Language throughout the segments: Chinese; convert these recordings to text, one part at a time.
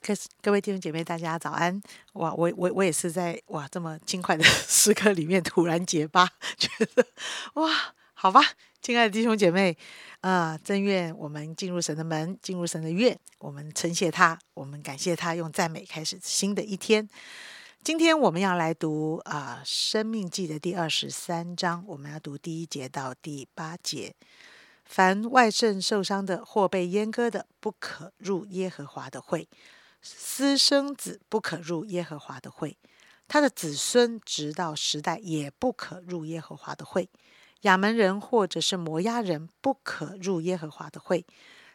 各各位弟兄姐妹，大家早安！哇，我我我也是在哇这么轻快的时刻里面突然结巴，觉得哇，好吧，亲爱的弟兄姐妹，啊、真愿我们进入神的门，进入神的院，我们称谢他，我们感谢他，用赞美开始新的一天。今天我们要来读啊、生命记》的第二十三章，我们要读第一节到第八节。凡外肾受伤的或被阉割的，不可入耶和华的会；私生子不可入耶和华的会；他的子孙直到时代也不可入耶和华的会。亚门人或者是摩押人不可入耶和华的会，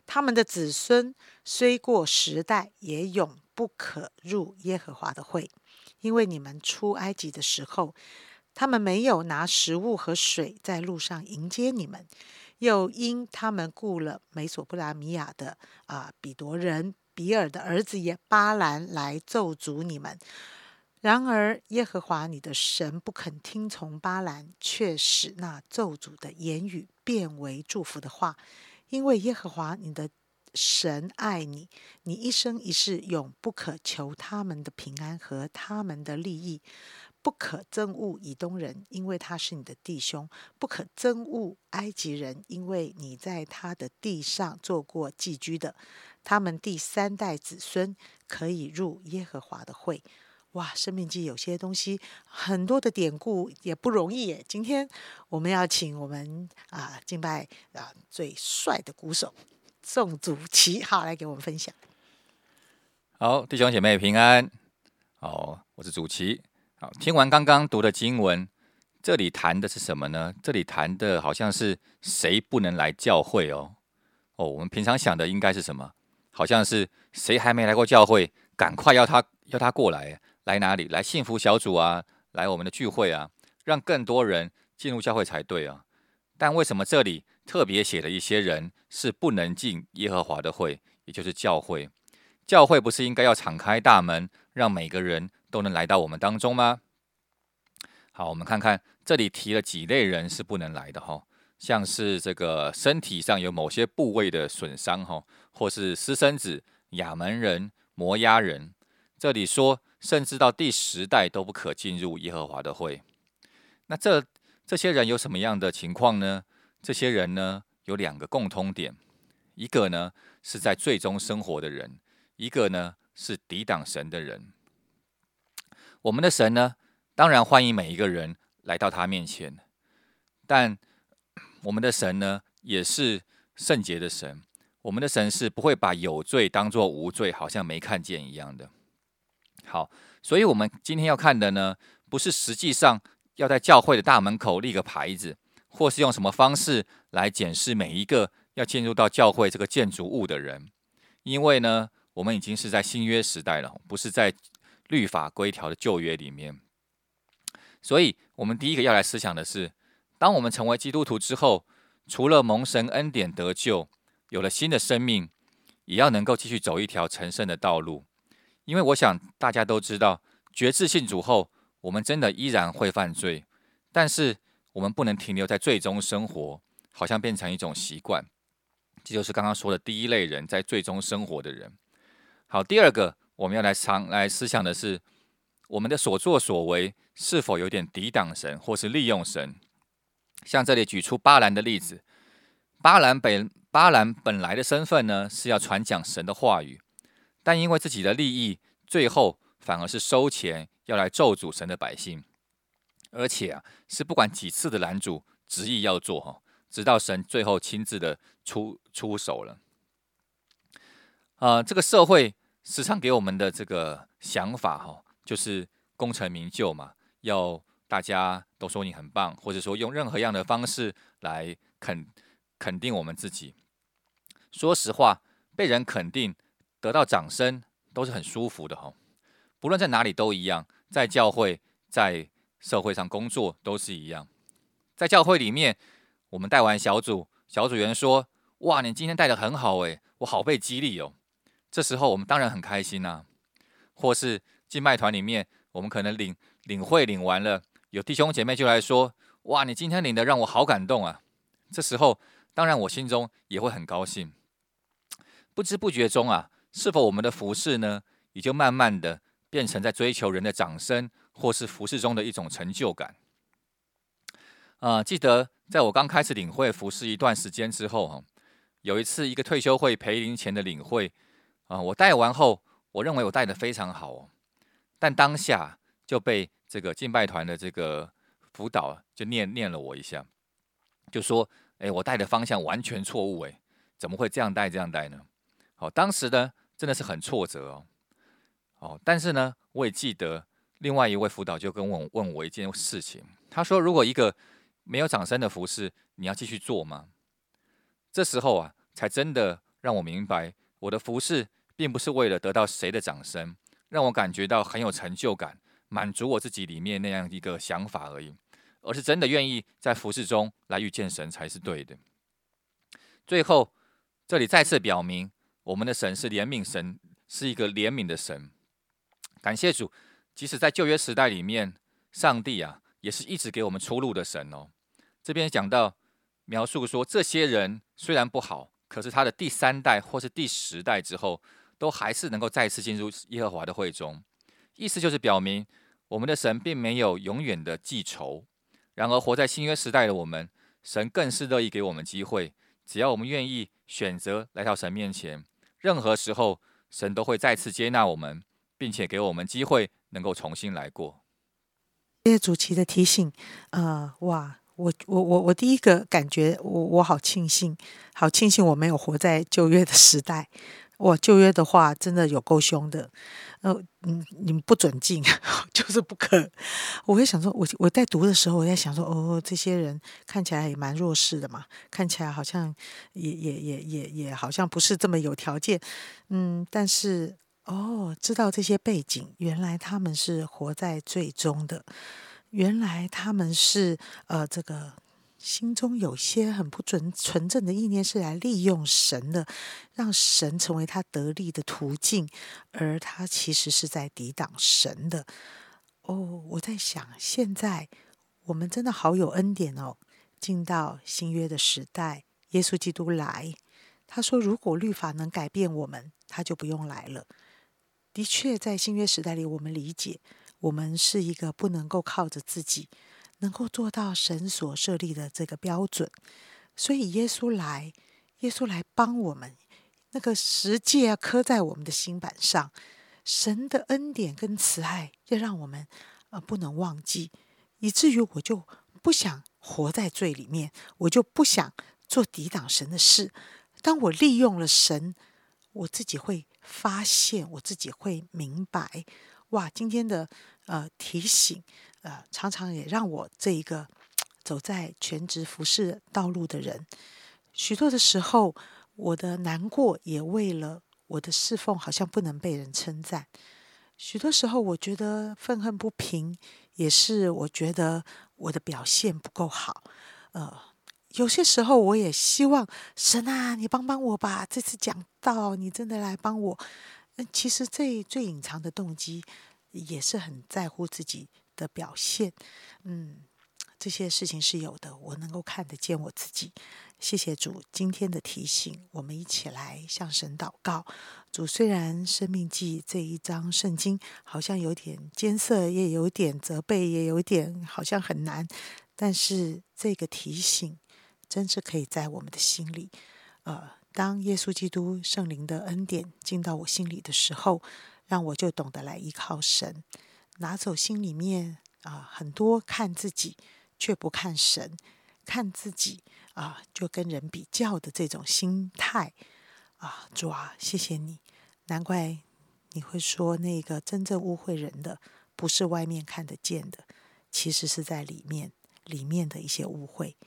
他们的子孙虽过时代，也永不可入耶和华的会，因为你们出埃及的时候，他们没有拿食物和水在路上迎接你们，又因他们雇了美索不达米亚的啊、比夺人比尔的儿子也巴兰来咒诅你们。然而，耶和华你的神不肯听从巴兰，却使那咒诅的言语变为祝福的话，因为耶和华你的神爱你，你一生一世永不可求他们的平安和他们的利益，不可憎恶以东人，因为他是你的弟兄；不可憎恶埃及人，因为你在他的地上做过寄居的。他们第三代子孙可以入耶和华的会。哇，《生命记》有些东西很多的典故也不容易耶。今天我们要请我们啊敬拜啊最帅的鼓手宋祖奇，好来给我们分享。好，弟兄姐妹平安。好，我是主奇。好，听完刚刚读的经文，这里谈的是什么呢？这里谈的好像是谁不能来教会哦。哦，我们平常想的应该是什么？好像是谁还没来过教会，赶快要他要他过来，来哪里？来幸福小组啊，来我们的聚会啊，让更多人进入教会才对啊。但为什么这里特别写了一些人是不能进耶和华的会，也就是教会？教会不是应该要敞开大门，让每个人都能来到我们当中吗？好，我们看看这里提了几类人是不能来的哈，像是这个身体上有某些部位的损伤哈，或是私生子、亚门人、摩押人。这里说，甚至到第十代都不可进入耶和华的会。那这这些人有什么样的情况呢？这些人呢有两个共通点，一个呢是在最终生活的人，一个呢是抵挡神的人。我们的神呢，当然欢迎每一个人来到他面前，但我们的神呢，也是圣洁的神。我们的神是不会把有罪当作无罪，好像没看见一样的。好，所以我们今天要看的呢，不是实际上要在教会的大门口立个牌子，或是用什么方式来检视每一个要进入到教会这个建筑物的人，因为呢，我们已经是在新约时代了，不是在律法规条的旧约里面。所以，我们第一个要来思想的是，当我们成为基督徒之后，除了蒙神恩典得救，有了新的生命，也要能够继续走一条成圣的道路。因为我想大家都知道，决志信主后，我们真的依然会犯罪，但是我们不能停留在最终生活，好像变成一种习惯。这就是刚刚说的第一类人，在最终生活的人。好，第二个我们要来常来思想的是，我们的所作所为是否有点抵挡神，或是利用神？像这里举出巴兰的例子，巴兰本巴兰本来的身份呢是要传讲神的话语，但因为自己的利益，最后反而是收钱要来咒诅神的百姓，而且啊是不管几次的拦阻，执意要做哈，直到神最后亲自的出出手了。啊、这个社会时常给我们的这个想法哈，就是功成名就嘛，要大家都说你很棒，或者说用任何样的方式来肯肯定我们自己。说实话，被人肯定、得到掌声都是很舒服的哈。不论在哪里都一样，在教会、在社会上工作都是一样。在教会里面，我们带完小组，小组员说：“哇，你今天带的很好诶，我好被激励哦。”这时候我们当然很开心呐、或是敬拜团里面，我们可能领领会领完了，有弟兄姐妹就来说：“哇，你今天领的让我好感动啊！”这时候，当然我心中也会很高兴。不知不觉中啊，是否我们的服饰呢，也就慢慢的变成在追求人的掌声，或是服饰中的一种成就感？啊，记得在我刚开始领会服饰一段时间之后，哈，有一次一个退休会培灵前的领会，啊，我带完后，我认为我带的非常好哦。但当下就被这个敬拜团的这个辅导就念念了我一下，就说：“哎，我带的方向完全错误，哎，怎么会这样带这样带呢？”好，当时呢真的是很挫折哦。哦，但是呢，我也记得另外一位辅导就跟我问我一件事情，他说：“如果一个没有掌声的服饰，你要继续做吗？”这时候啊，才真的让我明白，我的服饰并不是为了得到谁的掌声。让我感觉到很有成就感，满足我自己里面那样一个想法而已，而是真的愿意在服饰中来遇见神才是对的。最后，这里再次表明，我们的神是怜悯神，是一个怜悯的神。感谢主，即使在旧约时代里面，上帝啊，也是一直给我们出路的神哦。这边讲到描述说，这些人虽然不好，可是他的第三代或是第十代之后。都还是能够再次进入耶和华的会中，意思就是表明我们的神并没有永远的记仇。然而，活在新约时代的我们，神更是乐意给我们机会，只要我们愿意选择来到神面前，任何时候神都会再次接纳我们，并且给我们机会能够重新来过。谢谢主席的提醒，呃，哇，我我我我第一个感觉，我我好庆幸，好庆幸我没有活在旧约的时代。我旧约的话，真的有够凶的，呃，嗯，你们不准进，就是不可。我会想说，我我在读的时候，我在想说，哦，这些人看起来也蛮弱势的嘛，看起来好像也也也也也好像不是这么有条件，嗯，但是哦，知道这些背景，原来他们是活在最终的，原来他们是呃这个。心中有些很不纯纯正的意念，是来利用神的，让神成为他得力的途径，而他其实是在抵挡神的。哦，我在想，现在我们真的好有恩典哦，进到新约的时代，耶稣基督来，他说，如果律法能改变我们，他就不用来了。的确，在新约时代里，我们理解，我们是一个不能够靠着自己。能够做到神所设立的这个标准，所以耶稣来，耶稣来帮我们，那个十诫要刻在我们的心板上，神的恩典跟慈爱要让我们呃不能忘记，以至于我就不想活在罪里面，我就不想做抵挡神的事。当我利用了神，我自己会发现，我自己会明白，哇，今天的呃提醒。呃，常常也让我这一个走在全职服饰道路的人，许多的时候，我的难过也为了我的侍奉，好像不能被人称赞。许多时候，我觉得愤恨不平，也是我觉得我的表现不够好。呃，有些时候，我也希望神啊，你帮帮我吧。这次讲到，你真的来帮我。嗯，其实最最隐藏的动机，也是很在乎自己。的表现，嗯，这些事情是有的，我能够看得见我自己。谢谢主今天的提醒，我们一起来向神祷告。主虽然《生命记》这一章圣经好像有点艰涩，也有点责备，也有点好像很难，但是这个提醒真是可以在我们的心里。呃，当耶稣基督圣灵的恩典进到我心里的时候，让我就懂得来依靠神。拿走心里面啊，很多看自己却不看神，看自己啊就跟人比较的这种心态啊，主啊，谢谢你，难怪你会说那个真正误会人的，不是外面看得见的，其实是在里面里面的一些误会。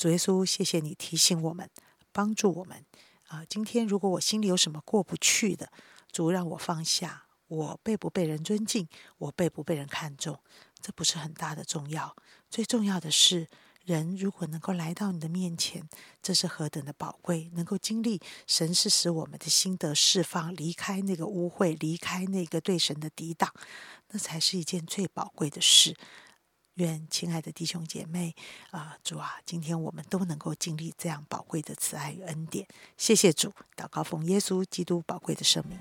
主耶稣，谢谢你提醒我们，帮助我们啊。今天如果我心里有什么过不去的，主让我放下。我被不被人尊敬，我被不被人看重，这不是很大的重要。最重要的是，人如果能够来到你的面前，这是何等的宝贵！能够经历神是使我们的心得释放，离开那个污秽，离开那个对神的抵挡，那才是一件最宝贵的事。愿亲爱的弟兄姐妹啊，主啊，今天我们都能够经历这样宝贵的慈爱与恩典。谢谢主，祷告奉耶稣基督宝贵的圣名。